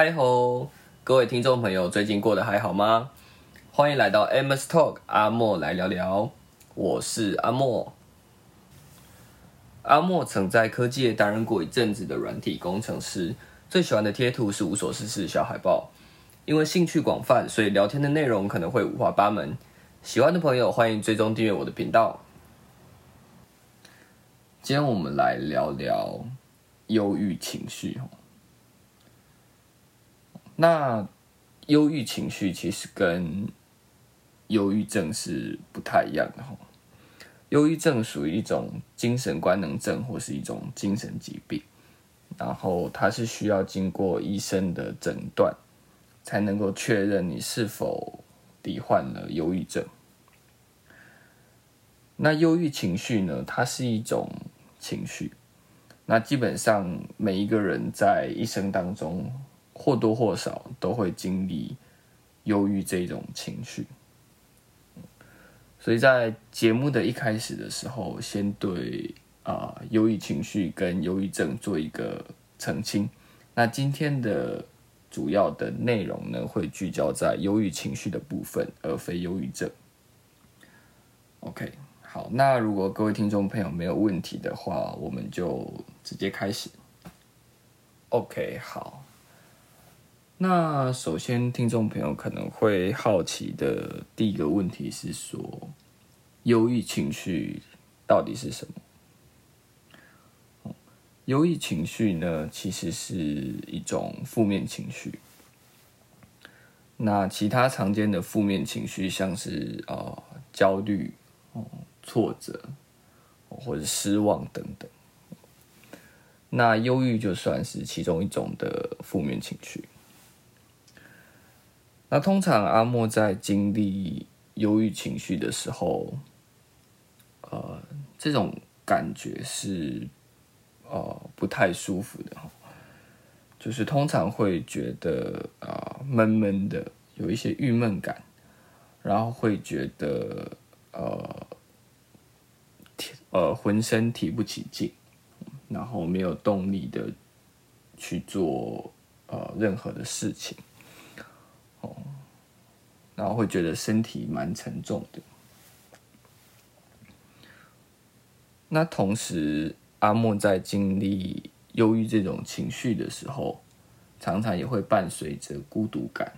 嗨吼，各位听众朋友，最近过得还好吗？欢迎来到 Amos Talk，阿莫来聊聊。我是阿莫。阿莫曾在科技业担任过一阵子的软体工程师，最喜欢的贴图是无所事事小海报。因为兴趣广泛，所以聊天的内容可能会五花八门。喜欢的朋友欢迎追踪订阅我的频道。今天我们来聊聊忧郁情绪。那忧郁情绪其实跟忧郁症是不太一样的哈。忧郁症属于一种精神官能症或是一种精神疾病，然后它是需要经过医生的诊断，才能够确认你是否罹患了忧郁症。那忧郁情绪呢？它是一种情绪，那基本上每一个人在一生当中或多或少都会经历忧郁这种情绪。所以在节目的一开始的时候，先对啊忧郁情绪跟忧郁症做一个澄清。那今天的主要的内容呢，会聚焦在忧郁情绪的部分，而非忧郁症。OK，好，那如果各位听众朋友没有问题的话，我们就直接开始。OK，好。那首先，听众朋友可能会好奇的第一个问题是说，忧郁情绪到底是什么？忧郁情绪呢，其实是一种负面情绪。那其他常见的负面情绪，像是啊焦虑、哦挫折，或者失望等等。那忧郁就算是其中一种的负面情绪。那通常阿莫在经历忧郁情绪的时候，呃，这种感觉是呃不太舒服的，就是通常会觉得啊闷闷的，有一些郁闷感，然后会觉得呃呃浑身提不起劲，然后没有动力的去做呃任何的事情。然后会觉得身体蛮沉重的。那同时，阿莫在经历忧郁这种情绪的时候，常常也会伴随着孤独感。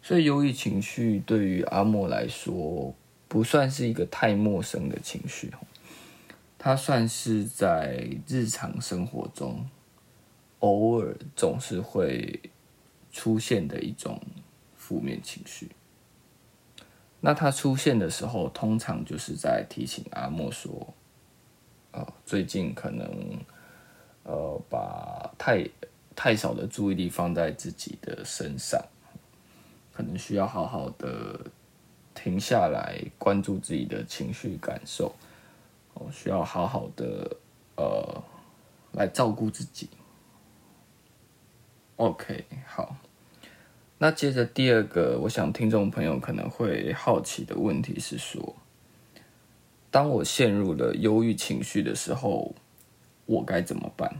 所以，忧郁情绪对于阿莫来说，不算是一个太陌生的情绪。它算是在日常生活中，偶尔总是会。出现的一种负面情绪，那它出现的时候，通常就是在提醒阿莫说，啊，最近可能，呃，把太太少的注意力放在自己的身上，可能需要好好的停下来，关注自己的情绪感受，哦，需要好好的呃，来照顾自己。OK，好。那接着第二个，我想听众朋友可能会好奇的问题是说，当我陷入了忧郁情绪的时候，我该怎么办？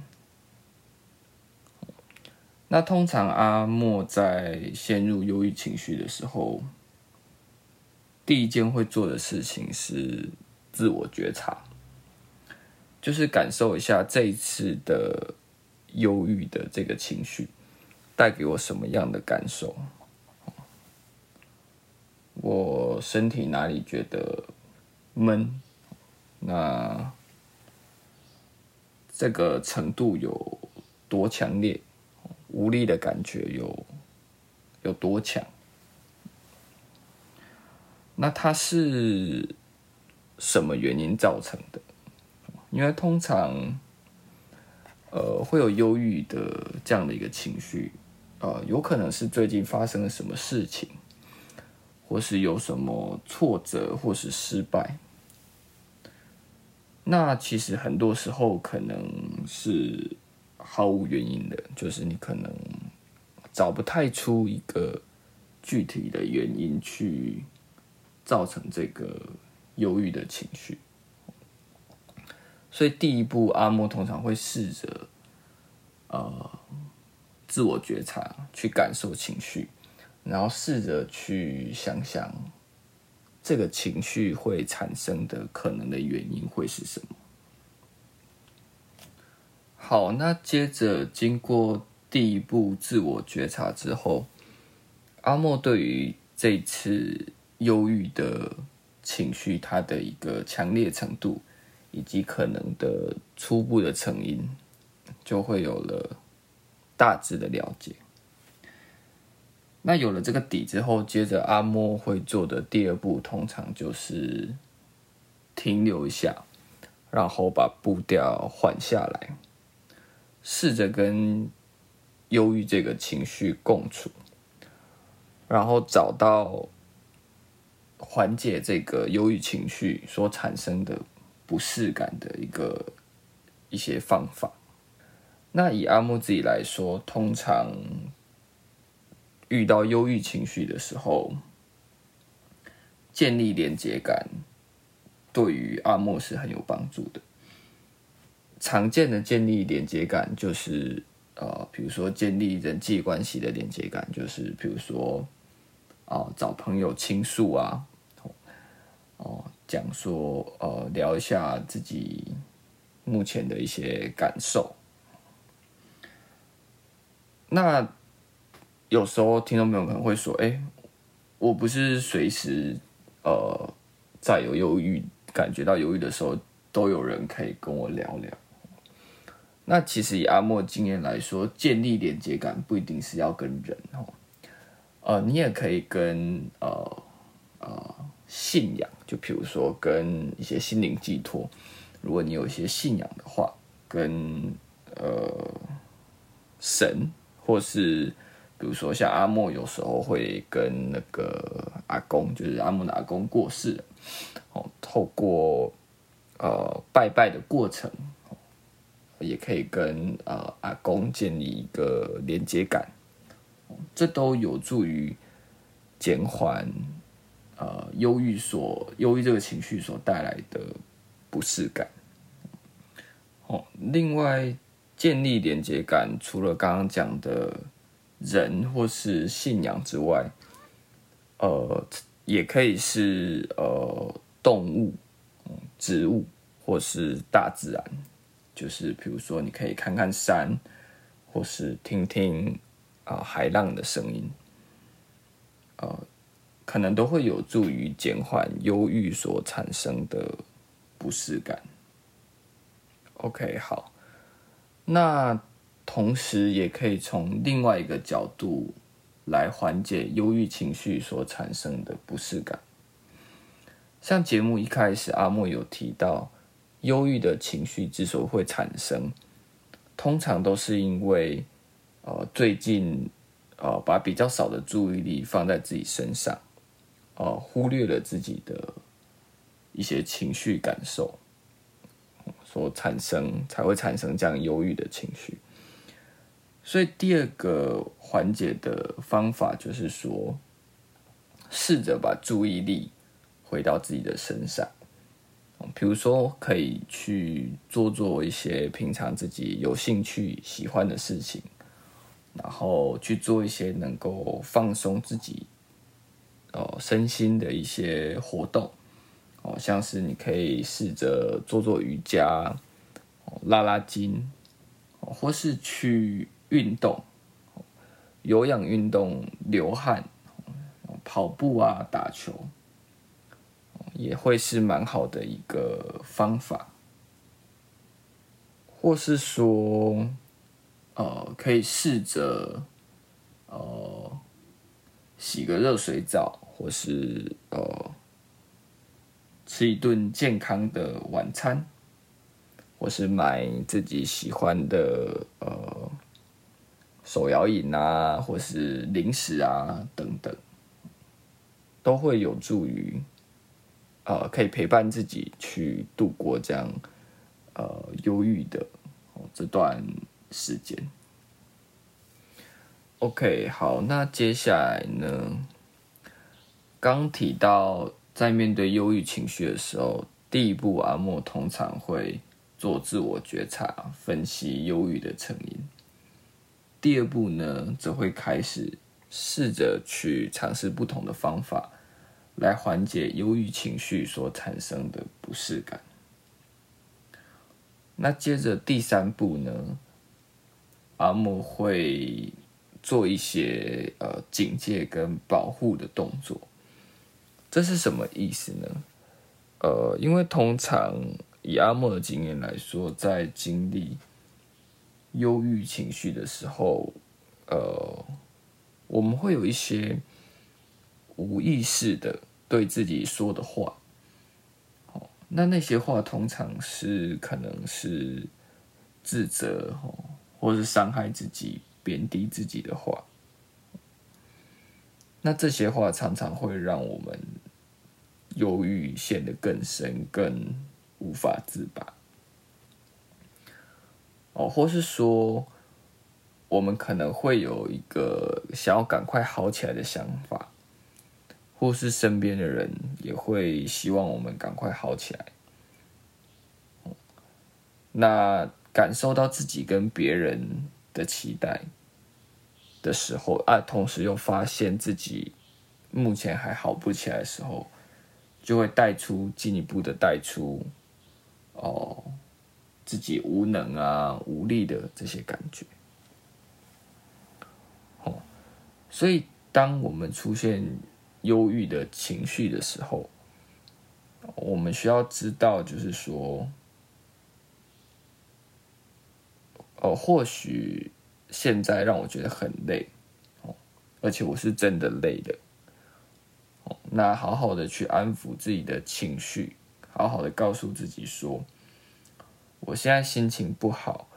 那通常阿莫在陷入忧郁情绪的时候，第一件会做的事情是自我觉察，就是感受一下这一次的忧郁的这个情绪。带给我什么样的感受？我身体哪里觉得闷？那这个程度有多强烈？无力的感觉有有多强？那它是什么原因造成的？因为通常，呃，会有忧郁的这样的一个情绪。呃，有可能是最近发生了什么事情，或是有什么挫折，或是失败。那其实很多时候可能是毫无原因的，就是你可能找不太出一个具体的原因去造成这个忧郁的情绪。所以第一步，阿莫通常会试着呃自我觉察，去感受情绪，然后试着去想想这个情绪会产生的可能的原因会是什么。好，那接着经过第一步自我觉察之后，阿莫对于这次忧郁的情绪，它的一个强烈程度以及可能的初步的成因，就会有了大致的了解。那有了这个底之后，接着阿莫会做的第二步，通常就是停留一下，然后把步调缓下来。试着跟忧郁这个情绪共处，然后找到缓解这个忧郁情绪所产生的不适感的一个一些方法。那以阿木自己来说，通常遇到忧郁情绪的时候，建立连接感对于阿莫是很有帮助的。常见的建立连接感就是，呃，比如说建立人际关系的连接感，就是比如说，啊，找朋友倾诉啊，哦，讲说，呃，聊一下自己目前的一些感受。那有时候听众朋友可能会说，哎，我不是随时，呃，在有忧郁、感觉到忧郁的时候，都有人可以跟我聊聊。那其实以阿莫经验来说，建立连接感不一定是要跟人哦，呃，你也可以跟呃呃信仰，就比如说跟一些心灵寄托，如果你有一些信仰的话，跟呃神，或是比如说像阿莫有时候会跟那个阿公，就是阿莫的阿公过世，哦，透过呃拜拜的过程。也可以跟呃阿公建立一个连接感，这都有助于减缓呃忧郁所忧郁这个情绪所带来的不适感。哦，另外建立连接感，除了刚刚讲的人或是信仰之外，呃，也可以是呃动物、植物或是大自然。就是比如说，你可以看看山，或是听听啊海浪的声音，呃，可能都会有助于减缓忧郁所产生的不适感。OK，好，那同时也可以从另外一个角度来缓解忧郁情绪所产生的不适感。像节目一开始，阿莫有提到。忧郁的情绪之所以会产生，通常都是因为，呃，最近，呃，把比较少的注意力放在自己身上，呃，忽略了自己的一些情绪感受，所产生才会产生这样忧郁的情绪。所以第二个缓解的方法就是说，试着把注意力回到自己的身上。比如说，可以去做做一些平常自己有兴趣、喜欢的事情，然后去做一些能够放松自己，呃，身心的一些活动，哦，像是你可以试着做做瑜伽，拉拉筋，或是去运动，有氧运动、流汗、跑步啊、打球。也会是蛮好的一个方法，或是说，呃，可以试着，呃，洗个热水澡，或是呃，吃一顿健康的晚餐，或是买自己喜欢的呃手摇饮啊，或是零食啊等等，都会有助于。呃，可以陪伴自己去度过这样呃忧郁的这段时间。OK，好，那接下来呢？刚提到在面对忧郁情绪的时候，第一步阿莫通常会做自我觉察，分析忧郁的成因。第二步呢，则会开始试着去尝试不同的方法，来缓解忧郁情绪所产生的不适感。那接着第三步呢，阿莫会做一些呃警戒跟保护的动作。这是什么意思呢？呃，因为通常以阿莫的经验来说，在经历忧郁情绪的时候，呃，我们会有一些无意识的对自己说的话，那那些话通常是可能是自责哦，或是伤害自己、贬低自己的话，那这些话常常会让我们忧郁陷得更深，更无法自拔。哦，或是说，我们可能会有一个想要赶快好起来的想法，或是身边的人也会希望我们赶快好起来。那感受到自己跟别人的期待的时候，啊，同时又发现自己目前还好不起来的时候，就会带出进一步的带出，哦。自己无能啊、无力的这些感觉，哦，所以当我们出现忧郁的情绪的时候，我们需要知道，就是说，哦，或许现在让我觉得很累，哦，而且我是真的累的，那好好的去安抚自己的情绪，好好的告诉自己说。我现在心情不好，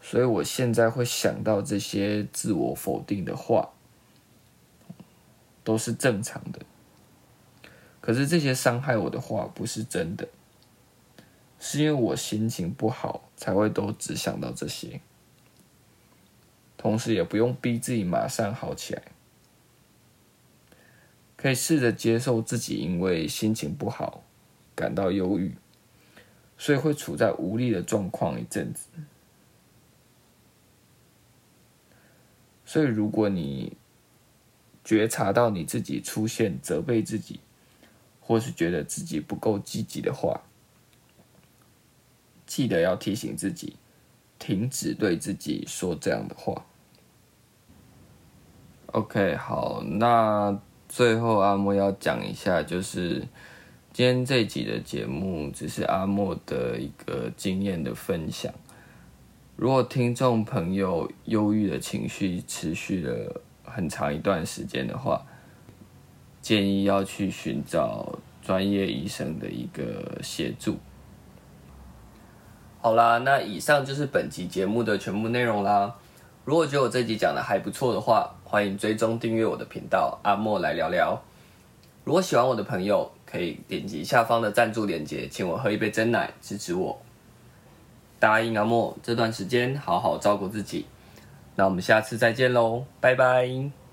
所以我现在会想到这些自我否定的话，都是正常的。可是这些伤害我的话不是真的，是因为我心情不好才会都只想到这些，同时也不用逼自己马上好起来，可以试着接受自己因为心情不好感到忧郁。所以会处在无力的状况一阵子。所以，如果你觉察到你自己出现责备自己，或是觉得自己不够积极的话，记得要提醒自己，停止对自己说这样的话。OK，好，那最后阿莫要讲一下，就是。今天这集的节目只是阿莫的一个经验的分享。如果听众朋友忧郁的情绪持续了很长一段时间的话，建议要去寻找专业医生的一个协助。好啦，那以上就是本集节目的全部内容啦。如果觉得我这集讲的还不错的话，欢迎追踪订阅我的频道，阿莫来聊聊。如果喜欢我的朋友，可以点击下方的赞助链接，请我喝一杯真奶支持我。答应阿莫这段时间好好照顾自己，那我们下次再见喽，拜拜。